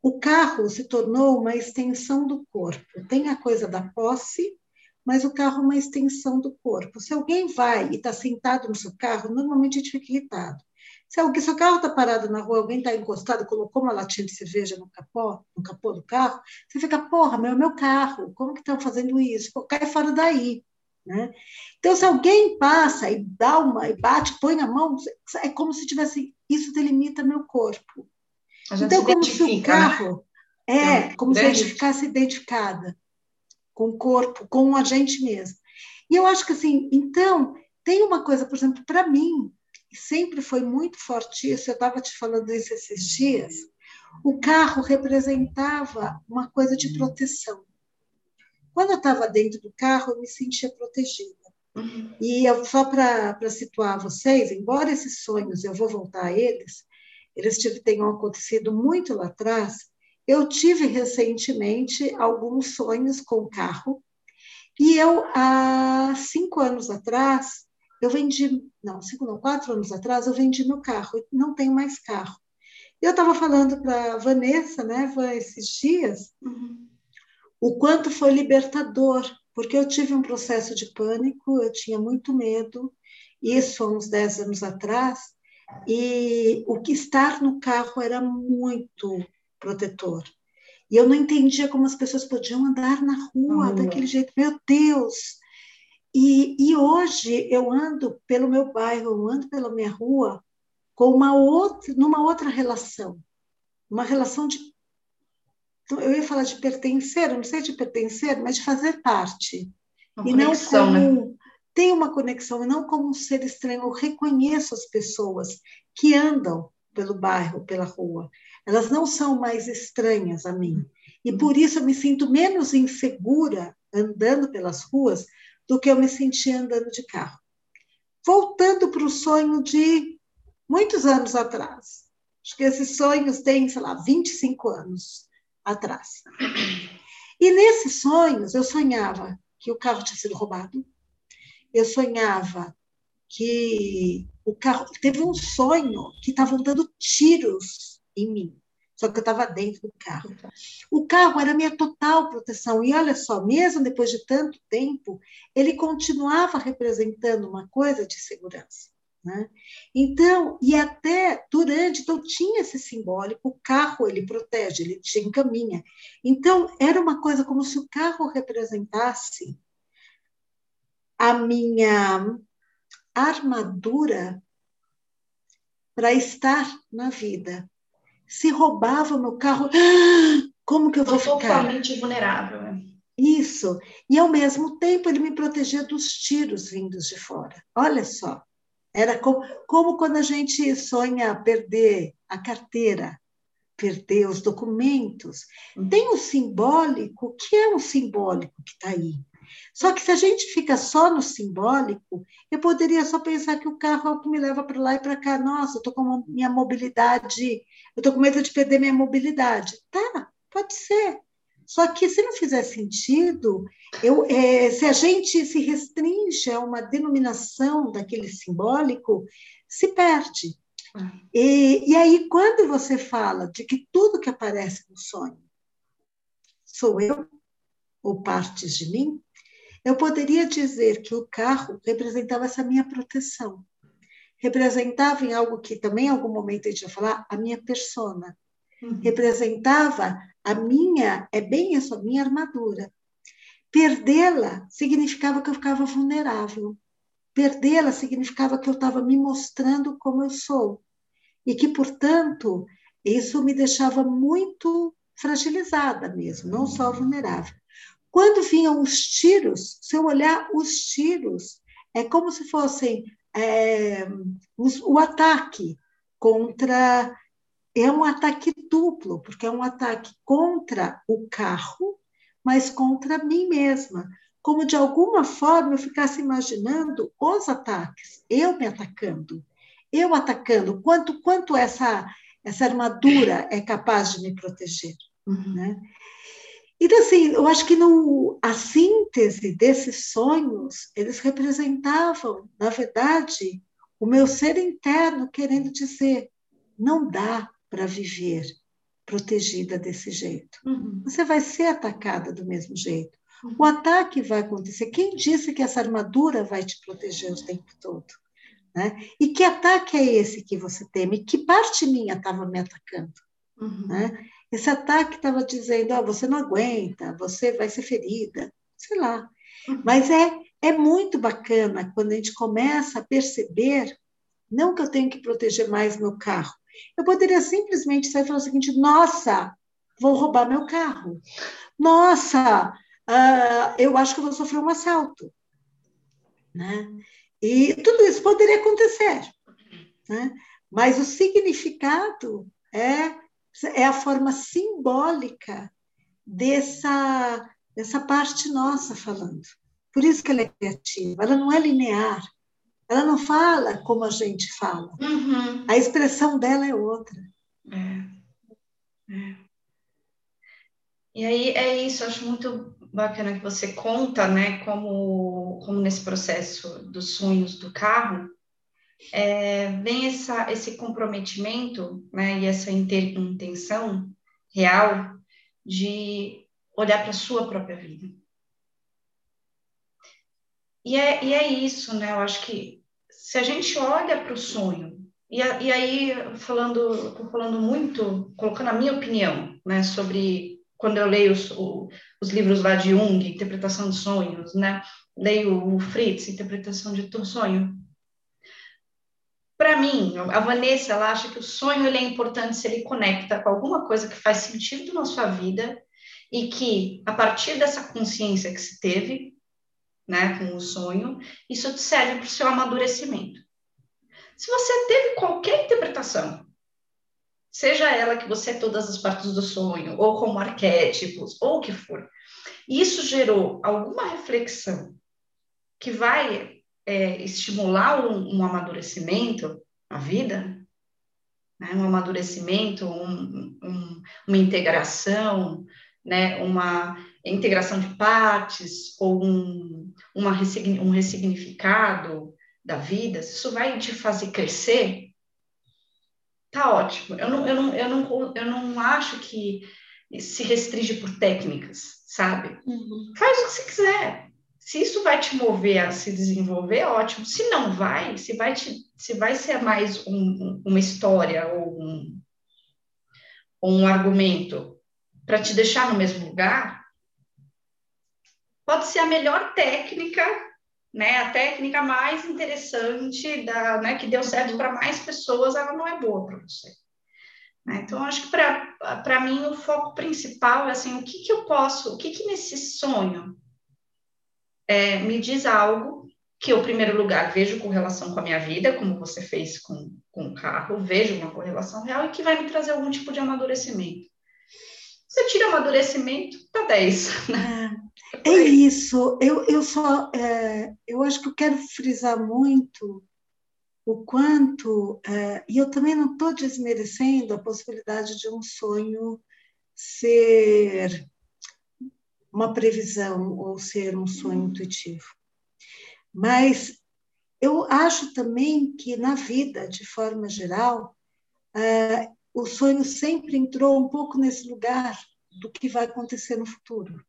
O carro se tornou uma extensão do corpo. Tem a coisa da posse, mas o carro é uma extensão do corpo. Se alguém vai e está sentado no seu carro, normalmente a gente fica irritado. Se alguém, seu carro está parado na rua, alguém está encostado, colocou uma latinha de cerveja no capô, no capô do carro, você fica, porra, meu, meu carro, como que estão fazendo isso? Cai fora daí. Né? Então, se alguém passa e dá uma, e bate, põe a mão, é como se tivesse, isso delimita meu corpo. Então, como se o carro, né? é, como se a gente ficasse identificada com o corpo, com a gente mesmo. E eu acho que, assim, então, tem uma coisa, por exemplo, para mim, sempre foi muito forte isso, eu estava te falando isso esses dias, o carro representava uma coisa de proteção. Quando eu estava dentro do carro, eu me sentia protegida. Uhum. E eu, só para situar vocês, embora esses sonhos, eu vou voltar a eles, eles tenham acontecido muito lá atrás, eu tive recentemente alguns sonhos com carro, e eu, há cinco anos atrás, eu vendi, não, cinco não, quatro anos atrás, eu vendi meu carro, não tenho mais carro. Eu estava falando para a Vanessa, né, esses dias, uhum o quanto foi libertador, porque eu tive um processo de pânico, eu tinha muito medo, isso há uns 10 anos atrás, e o que estar no carro era muito protetor. E eu não entendia como as pessoas podiam andar na rua daquele jeito. Meu Deus! E, e hoje eu ando pelo meu bairro, eu ando pela minha rua com uma outra, numa outra relação, uma relação de então, eu ia falar de pertencer, não sei de pertencer, mas de fazer parte. Uma e conexão, não como. Né? Tem uma conexão, e não como um ser estranho. Eu reconheço as pessoas que andam pelo bairro, pela rua. Elas não são mais estranhas a mim. E por isso eu me sinto menos insegura andando pelas ruas do que eu me sentia andando de carro. Voltando para o sonho de muitos anos atrás. Acho que esses sonhos têm, sei lá, 25 anos atrás. E nesses sonhos, eu sonhava que o carro tinha sido roubado, eu sonhava que o carro. Teve um sonho que estavam dando tiros em mim, só que eu estava dentro do carro. O carro era minha total proteção. E olha só, mesmo depois de tanto tempo, ele continuava representando uma coisa de segurança. Né? Então, e até durante, então tinha esse simbólico, o carro ele protege, ele te encaminha. Então, era uma coisa como se o carro representasse a minha armadura para estar na vida. Se roubava o meu carro, *gasps* como que eu vou ficar? Totalmente vulnerável. Né? Isso. E, ao mesmo tempo, ele me protegia dos tiros vindos de fora. Olha só. Era como, como quando a gente sonha perder a carteira, perder os documentos. Uhum. Tem o simbólico, que é um simbólico que está aí. Só que se a gente fica só no simbólico, eu poderia só pensar que o carro é o que me leva para lá e para cá. Nossa, eu estou com minha mobilidade, eu estou com medo de perder minha mobilidade. Tá, pode ser. Só que se não fizer sentido, eu, é, se a gente se restringe a uma denominação daquele simbólico, se perde. E, e aí, quando você fala de que tudo que aparece no sonho sou eu, ou partes de mim, eu poderia dizer que o carro representava essa minha proteção. Representava em algo que também em algum momento a gente vai falar, a minha persona. Uhum. Representava a minha, é bem isso, a minha armadura. Perdê-la significava que eu ficava vulnerável. Perdê-la significava que eu estava me mostrando como eu sou. E que, portanto, isso me deixava muito fragilizada mesmo, não só vulnerável. Quando vinham os tiros, se eu olhar os tiros, é como se fossem é, o ataque contra. É um ataque duplo, porque é um ataque contra o carro, mas contra mim mesma. Como de alguma forma eu ficasse imaginando os ataques, eu me atacando, eu atacando, quanto, quanto essa, essa armadura é capaz de me proteger. Uhum. Né? Então, assim, eu acho que no, a síntese desses sonhos, eles representavam, na verdade, o meu ser interno querendo dizer: não dá para viver protegida desse jeito. Uhum. Você vai ser atacada do mesmo jeito. Uhum. O ataque vai acontecer. Quem disse que essa armadura vai te proteger o tempo todo? Né? E que ataque é esse que você teme? Que parte minha estava me atacando? Uhum. Né? Esse ataque estava dizendo: oh, você não aguenta, você vai ser ferida, sei lá. Uhum. Mas é, é muito bacana quando a gente começa a perceber, não que eu tenho que proteger mais meu carro. Eu poderia simplesmente sair e falar o seguinte: nossa, vou roubar meu carro. Nossa, uh, eu acho que vou sofrer um assalto. Né? E tudo isso poderia acontecer. Né? Mas o significado é é a forma simbólica dessa, dessa parte nossa falando. Por isso que ela é criativa, ela não é linear, ela não fala como a gente fala. Uhum. A expressão dela é outra. É. É. E aí é isso, acho muito bacana que você conta, né, como, como nesse processo dos sonhos do carro, é, vem essa, esse comprometimento né, e essa intenção real de olhar para a sua própria vida. E é, e é isso, né? Eu acho que se a gente olha para o sonho, e, a, e aí falando, estou falando muito, colocando a minha opinião, né, sobre quando eu leio os, o, os livros lá de Jung, interpretação de sonhos, né? Leio o Fritz, interpretação de sonho para mim, a Vanessa, ela acha que o sonho ele é importante se ele conecta com alguma coisa que faz sentido na sua vida e que, a partir dessa consciência que se teve, né, com o sonho, isso te serve para o seu amadurecimento. Se você teve qualquer interpretação, seja ela que você é todas as partes do sonho, ou como arquétipos, ou o que for, isso gerou alguma reflexão que vai é, estimular um, um, amadurecimento na vida, né? um amadurecimento, um, um, uma integração, né? uma integração de partes ou um, uma, um ressignificado da vida, se isso vai te fazer crescer, tá ótimo. Eu não, eu não, eu não, eu não acho que se restringe por técnicas, sabe? Uhum. Faz o que você quiser. Se isso vai te mover a se desenvolver, ótimo. Se não vai, se vai, te, se vai ser mais um, uma história ou um, um argumento para te deixar no mesmo lugar, pode ser a melhor técnica, né? A técnica mais interessante da, né, que deu certo para mais pessoas, ela não é boa para você. Né? Então, acho que para mim o foco principal é assim, o que, que eu posso, o que, que nesse sonho é, me diz algo que eu, em primeiro lugar, vejo correlação com a minha vida, como você fez com, com o carro, vejo uma correlação real e que vai me trazer algum tipo de amadurecimento. Você tira amadurecimento, tá 10. Né? É, é isso. Eu, eu só. É, eu acho que eu quero frisar muito o quanto, é, e eu também não estou desmerecendo a possibilidade de um sonho ser uma previsão ou ser um sonho intuitivo. Mas eu acho também que na vida, de forma geral, é, o sonho sempre entrou um pouco nesse lugar do que vai acontecer no futuro.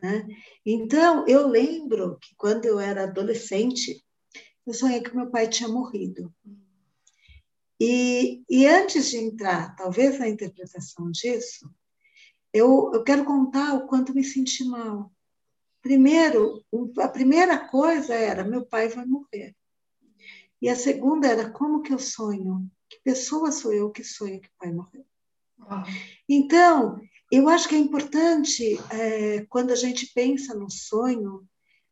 Né? Então, eu lembro que quando eu era adolescente, eu sonhei que meu pai tinha morrido. E, e antes de entrar, talvez, na interpretação disso, eu, eu quero contar o quanto me senti mal. Primeiro, a primeira coisa era: meu pai vai morrer. E a segunda era: como que eu sonho? Que pessoa sou eu que sonha que o pai morreu? Então, eu acho que é importante, é, quando a gente pensa no sonho,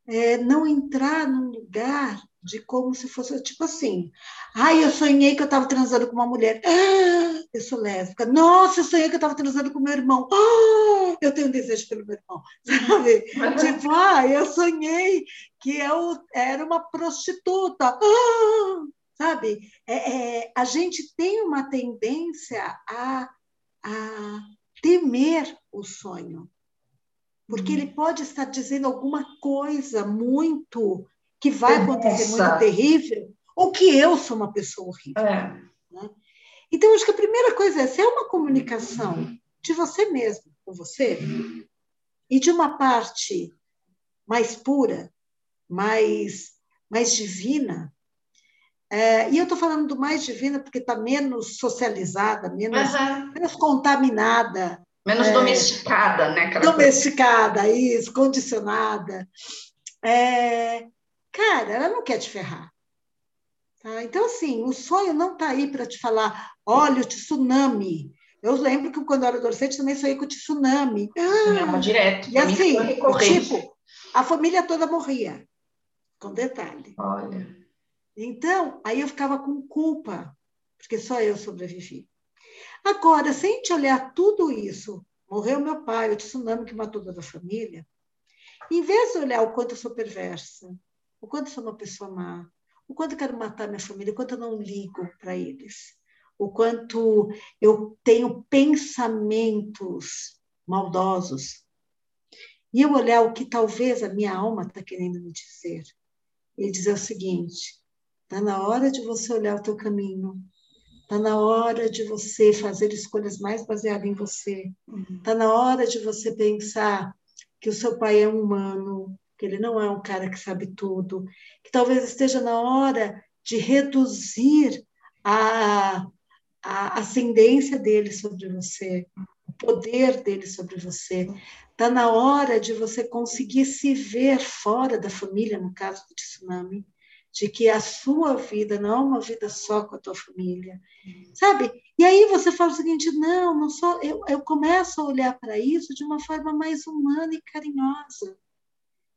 é, não entrar num lugar de como se fosse tipo assim. Ai, eu sonhei que eu estava transando com uma mulher. Ah, eu sou lésbica. Nossa, eu sonhei que eu estava transando com meu irmão. Ah, eu tenho um desejo pelo meu irmão. *laughs* Sabe? tipo, ah, eu sonhei que eu era uma prostituta. Ah, sabe? É, é, a gente tem uma tendência a, a temer o sonho. Porque uhum. ele pode estar dizendo alguma coisa muito que vai acontecer muito terrível, ou que eu sou uma pessoa horrível. É. Né? Então, acho que a primeira coisa é, se é uma comunicação de você mesmo com você, e de uma parte mais pura, mais, mais divina, é, e eu estou falando do mais divina porque está menos socializada, menos, uhum. menos contaminada. Menos é, domesticada, né? Domesticada, coisa. isso, condicionada. É, Cara, ela não quer te ferrar. Tá? Então, assim, o sonho não está aí para te falar, olha o tsunami. Eu lembro que quando eu era adolescente também sonhei com o tsunami. Ah, direto. E assim, tipo, a família toda morria. Com detalhe. Olha. Então, aí eu ficava com culpa, porque só eu sobrevivi. Agora, se a gente olhar tudo isso, morreu meu pai, o tsunami que matou toda a família, em vez de olhar o quanto eu sou perversa, o quanto sou uma pessoa má, o quanto eu quero matar minha família, o quanto eu não ligo para eles, o quanto eu tenho pensamentos maldosos. E eu olhar o que talvez a minha alma está querendo me dizer. E dizer o seguinte: está na hora de você olhar o teu caminho, está na hora de você fazer escolhas mais baseadas em você, está uhum. na hora de você pensar que o seu pai é humano, que ele não é um cara que sabe tudo, que talvez esteja na hora de reduzir a, a ascendência dele sobre você, o poder dele sobre você. Está na hora de você conseguir se ver fora da família, no caso do tsunami, de que a sua vida não é uma vida só com a tua família, sabe? E aí você fala o seguinte, não, não sou, eu, eu começo a olhar para isso de uma forma mais humana e carinhosa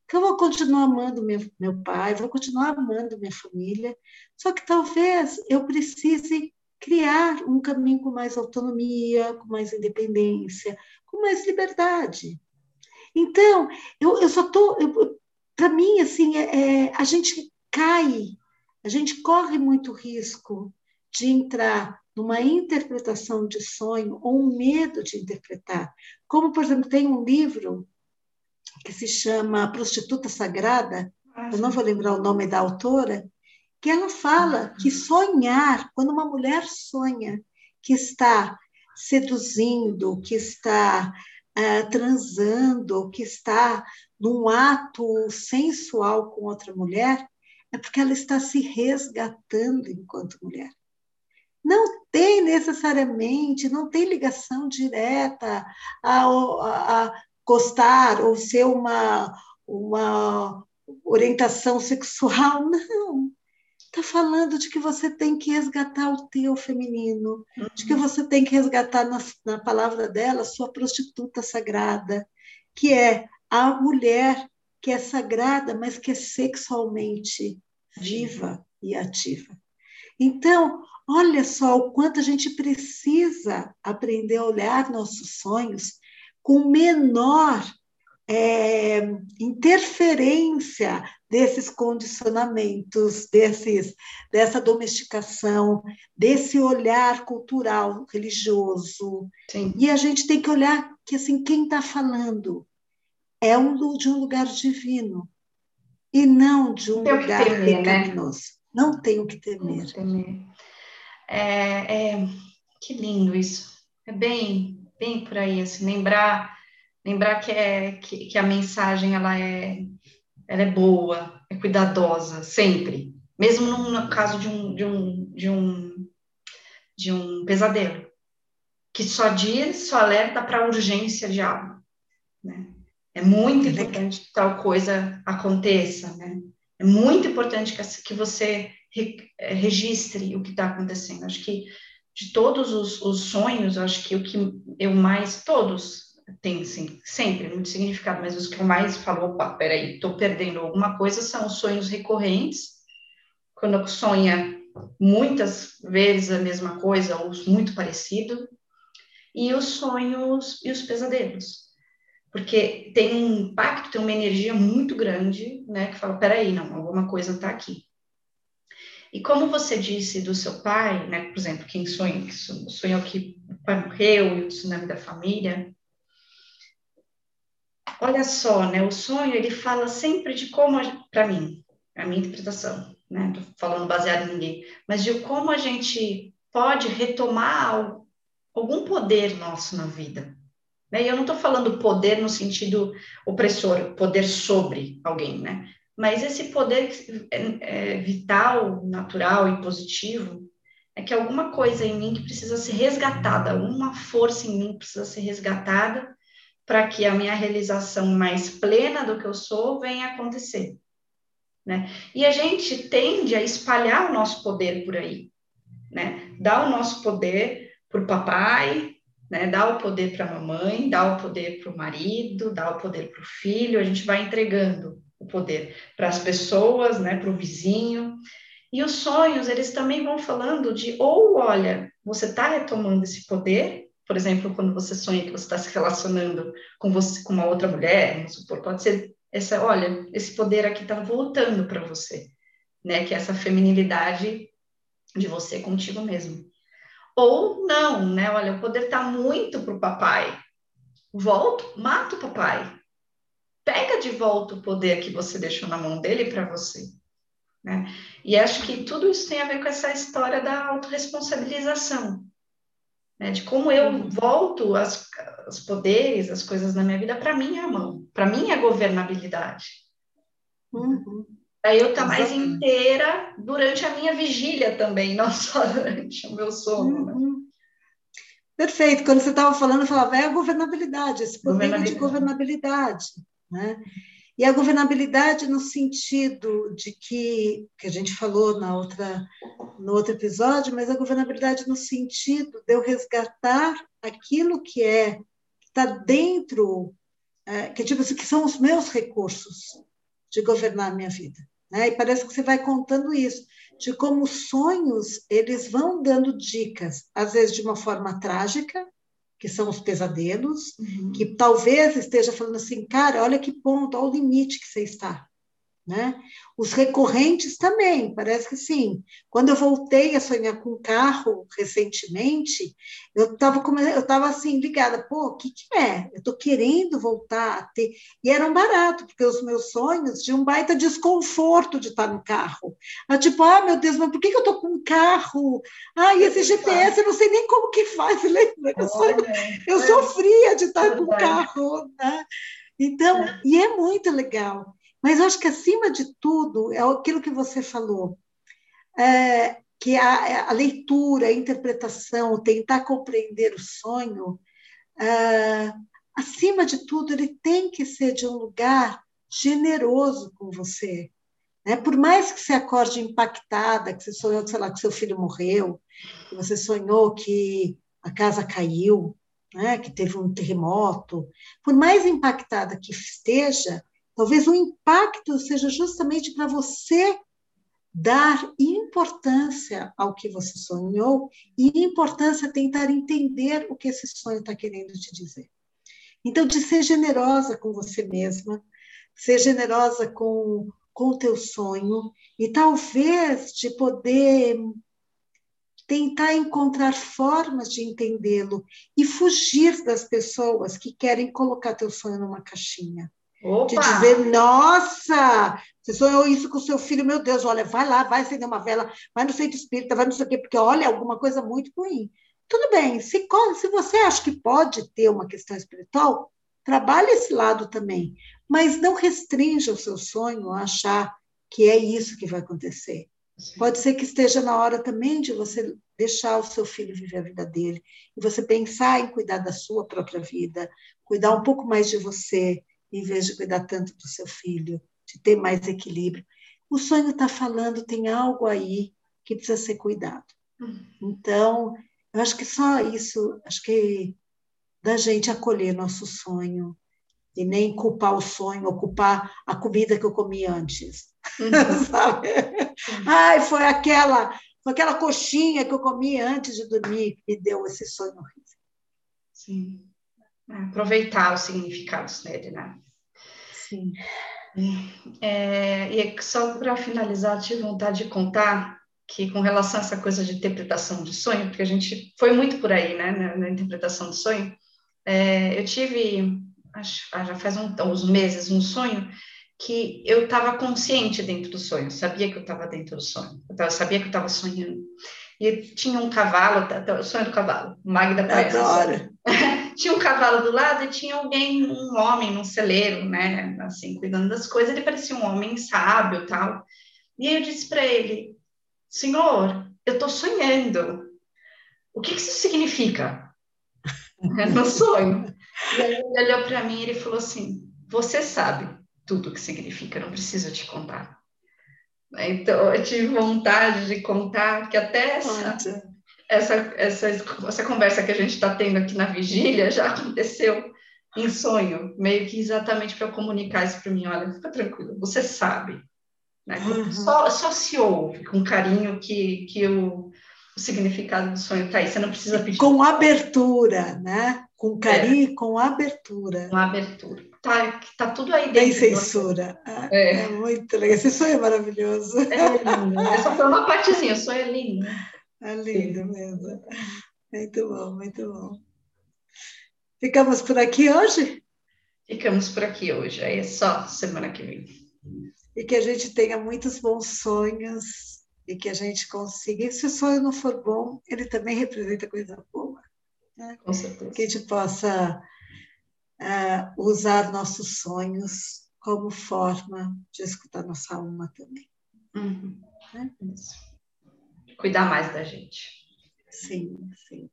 que eu vou continuar amando meu, meu pai, vou continuar amando minha família, só que talvez eu precise criar um caminho com mais autonomia, com mais independência, com mais liberdade. Então, eu, eu só estou. Para mim, assim, é, é, a gente cai, a gente corre muito risco de entrar numa interpretação de sonho ou um medo de interpretar. Como, por exemplo, tem um livro que se chama Prostituta Sagrada, eu não vou lembrar o nome da autora, que ela fala que sonhar, quando uma mulher sonha que está seduzindo, que está uh, transando, que está num ato sensual com outra mulher, é porque ela está se resgatando enquanto mulher. Não tem necessariamente, não tem ligação direta a, a, a gostar ou ser uma, uma orientação sexual, *laughs* não. Está falando de que você tem que resgatar o teu feminino, uhum. de que uhum. você tem que resgatar, na, na palavra dela, sua prostituta sagrada, que é a mulher que é sagrada, mas que é sexualmente viva e ativa. Então, olha só o quanto a gente precisa aprender a olhar nossos sonhos com menor é, interferência desses condicionamentos, desses, dessa domesticação, desse olhar cultural, religioso. Sim. E a gente tem que olhar que assim quem está falando é um, de um lugar divino e não de um lugar temer, né? pecaminoso. Né? Não tenho que temer. temer. É, é, que lindo isso. É bem, bem por aí, assim, lembrar, lembrar que, é, que, que a mensagem ela é, ela é boa, é cuidadosa, sempre. Mesmo no, caso de um, de um, de um, de um pesadelo, que só diz, só alerta para a urgência de algo. Né? É muito importante que tal coisa aconteça, né? É muito importante que, você é, registre o que está acontecendo. Acho que de todos os, os, sonhos, acho que o que eu mais, todos têm sim, sempre muito significado, mas os que eu mais falo, opa, peraí, estou perdendo alguma coisa, são os sonhos recorrentes, quando sonha muitas vezes a mesma coisa ou muito parecido, e os sonhos e os pesadelos porque tem um impacto, tem uma energia muito grande, né, que fala, peraí, não, alguma coisa está aqui. E como você disse do seu pai, né, por exemplo, quem sonha, que sonhou que o pai morreu e o tsunami da família, olha só, né, o sonho, ele fala sempre de como, para mim, a minha interpretação, né, tô falando baseado em ninguém, mas de como a gente pode retomar algum poder nosso na vida, né? E eu não estou falando poder no sentido opressor, poder sobre alguém, né? Mas esse poder é, é, vital, natural e positivo é que alguma coisa em mim que precisa ser resgatada, uma força em mim precisa ser resgatada para que a minha realização mais plena do que eu sou venha acontecer. Né? E a gente tende a espalhar o nosso poder por aí, né? Dar o nosso poder para o papai, né? Dá o poder para a mamãe, dá o poder para o marido, dá o poder para o filho, a gente vai entregando o poder para as pessoas, né? Para o vizinho. E os sonhos, eles também vão falando de, ou olha, você está retomando esse poder, por exemplo, quando você sonha que você está se relacionando com você, com uma outra mulher, vamos supor, pode ser essa, olha, esse poder aqui está voltando para você, né? Que é essa feminilidade de você contigo mesmo. Ou não, né? Olha, o poder está muito para o papai. Volta, mata o papai. Pega de volta o poder que você deixou na mão dele para você. Né? E acho que tudo isso tem a ver com essa história da autorresponsabilização. Né? De como eu uhum. volto as, os poderes, as coisas na minha vida para minha mão, para minha governabilidade. Uhum. Para eu estar tá mais inteira durante a minha vigília também, *laughs* não só durante o meu sono. Né? Uhum. Perfeito. Quando você estava falando, eu falava, é a governabilidade, esse governabilidade. de governabilidade. Né? E a governabilidade no sentido de que, que a gente falou na outra, no outro episódio, mas a governabilidade no sentido de eu resgatar aquilo que é, está dentro, é, que, tipo, assim, que são os meus recursos de governar a minha vida. Né? E parece que você vai contando isso, de como os sonhos eles vão dando dicas, às vezes de uma forma trágica, que são os pesadelos, uhum. que talvez esteja falando assim, cara, olha que ponto, olha o limite que você está. Né? Os recorrentes também, parece que sim. Quando eu voltei a sonhar com carro recentemente, eu estava eu tava assim ligada, pô, o que, que é? Eu estou querendo voltar a ter. E era um barato, porque os meus sonhos tinham um baita desconforto de estar no carro. Eu, tipo, ah, meu Deus, mas por que, que eu estou com um carro? Ah, e esse GPS, eu não sei nem como que faz, *laughs* lembra? Eu, sou, eu sofria de estar com um carro, né? Então, é. e é muito legal. Mas acho que, acima de tudo, é aquilo que você falou, é, que a, a, leitura, a interpretação, tentar compreender o sonho, é, acima de tudo, ele tem que ser de um lugar generoso com você. Né? Por mais que você acorde impactada, que você sonhou, sei lá, que seu filho morreu, que você sonhou que a casa caiu, né? que teve um terremoto, por mais impactada que esteja, talvez o impacto seja justamente para você dar importância ao que você sonhou e importância tentar entender o que esse sonho está querendo te dizer. Então, de ser generosa com você mesma, ser generosa com, com o teu sonho e talvez de poder tentar encontrar formas de entendê-lo e fugir das pessoas que querem colocar teu sonho numa caixinha. Opa. De dizer, nossa, você sonhou isso com o seu filho, meu Deus, olha, vai lá, vai acender uma vela, vai no centro espírita, vai não sei o quê, porque olha, alguma coisa muito ruim. Tudo bem, se, se você acha que pode ter uma questão espiritual, trabalhe esse lado também, mas não restrinja o seu sonho a achar que é isso que vai acontecer. Sim. Pode ser que esteja na hora também de você deixar o seu filho viver a vida dele, e você pensar em cuidar da sua própria vida, cuidar um pouco mais de você, em vez de cuidar tanto do seu filho, de ter mais equilíbrio. O sonho está falando, tem algo aí que precisa ser cuidado. Uhum. Então, eu acho que só isso, acho que da gente acolher nosso sonho e nem culpar o sonho, ou culpar a comida que eu comi antes, uhum. *laughs* sabe? Ai, foi aquela, foi aquela coxinha que eu comi antes de dormir que deu esse sonho horrível. Sim. Aproveitar os significados dele, né? Sim. É, e só para finalizar, tive vontade de contar que com relação a essa coisa de interpretação de sonho, porque a gente foi muito por aí, né, na, na interpretação do sonho, é, eu tive, acho, ah, já faz um, uns meses, um sonho que eu estava consciente dentro do sonho, sabia que eu estava dentro do sonho, eu tava, sabia que eu estava sonhando. E tinha um cavalo, o sonho do cavalo, Magda. Adoro. Tinha um cavalo do lado e tinha alguém, um homem, num celeiro, né, assim, cuidando das coisas. Ele parecia um homem sábio tal. E aí eu disse para ele, senhor, eu estou sonhando. O que, que isso significa? *laughs* no sonho. E aí ele olhou para mim e ele falou assim, você sabe tudo o que significa, não preciso te contar. Então, eu tive vontade de contar que até essa, essa, essa, essa conversa que a gente está tendo aqui na vigília já aconteceu em sonho, meio que exatamente para comunicar isso para mim. Olha, fica tranquilo, você sabe. Né? Uhum. Só, só se ouve com carinho que, que o, o significado do sonho está aí. Você não precisa pedir. Com abertura, né? Com carinho e é. com abertura. Com abertura tá, tá tudo aí dentro. Tem censura. É, é. é muito legal. Esse sonho é maravilhoso. É lindo. Essa foi uma partezinha, o sonho é lindo. É lindo mesmo. Muito bom, muito bom. Ficamos por aqui hoje? Ficamos por aqui hoje. Aí é só semana que vem. E que a gente tenha muitos bons sonhos e que a gente consiga. E se o sonho não for bom, ele também representa coisa boa. Né? Com certeza. Que a gente possa uh, usar nossos sonhos como forma de escutar nossa alma também. Uhum. Né? Cuidar mais da gente. Sim, sim.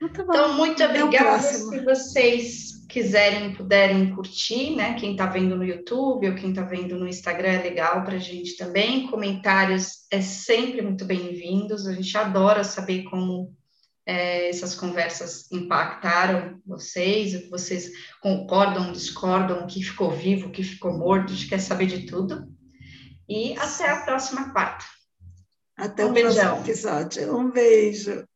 Muito então, muito obrigada. Se vocês quiserem, puderem curtir, né? Quem está vendo no YouTube ou quem está vendo no Instagram é legal para a gente também. Comentários é sempre muito bem-vindos. A gente adora saber como é, essas conversas impactaram vocês, o que vocês concordam, discordam, o que ficou vivo, o que ficou morto, a gente quer saber de tudo. E até a próxima quarta. Até um o próximo episódio. Um beijo.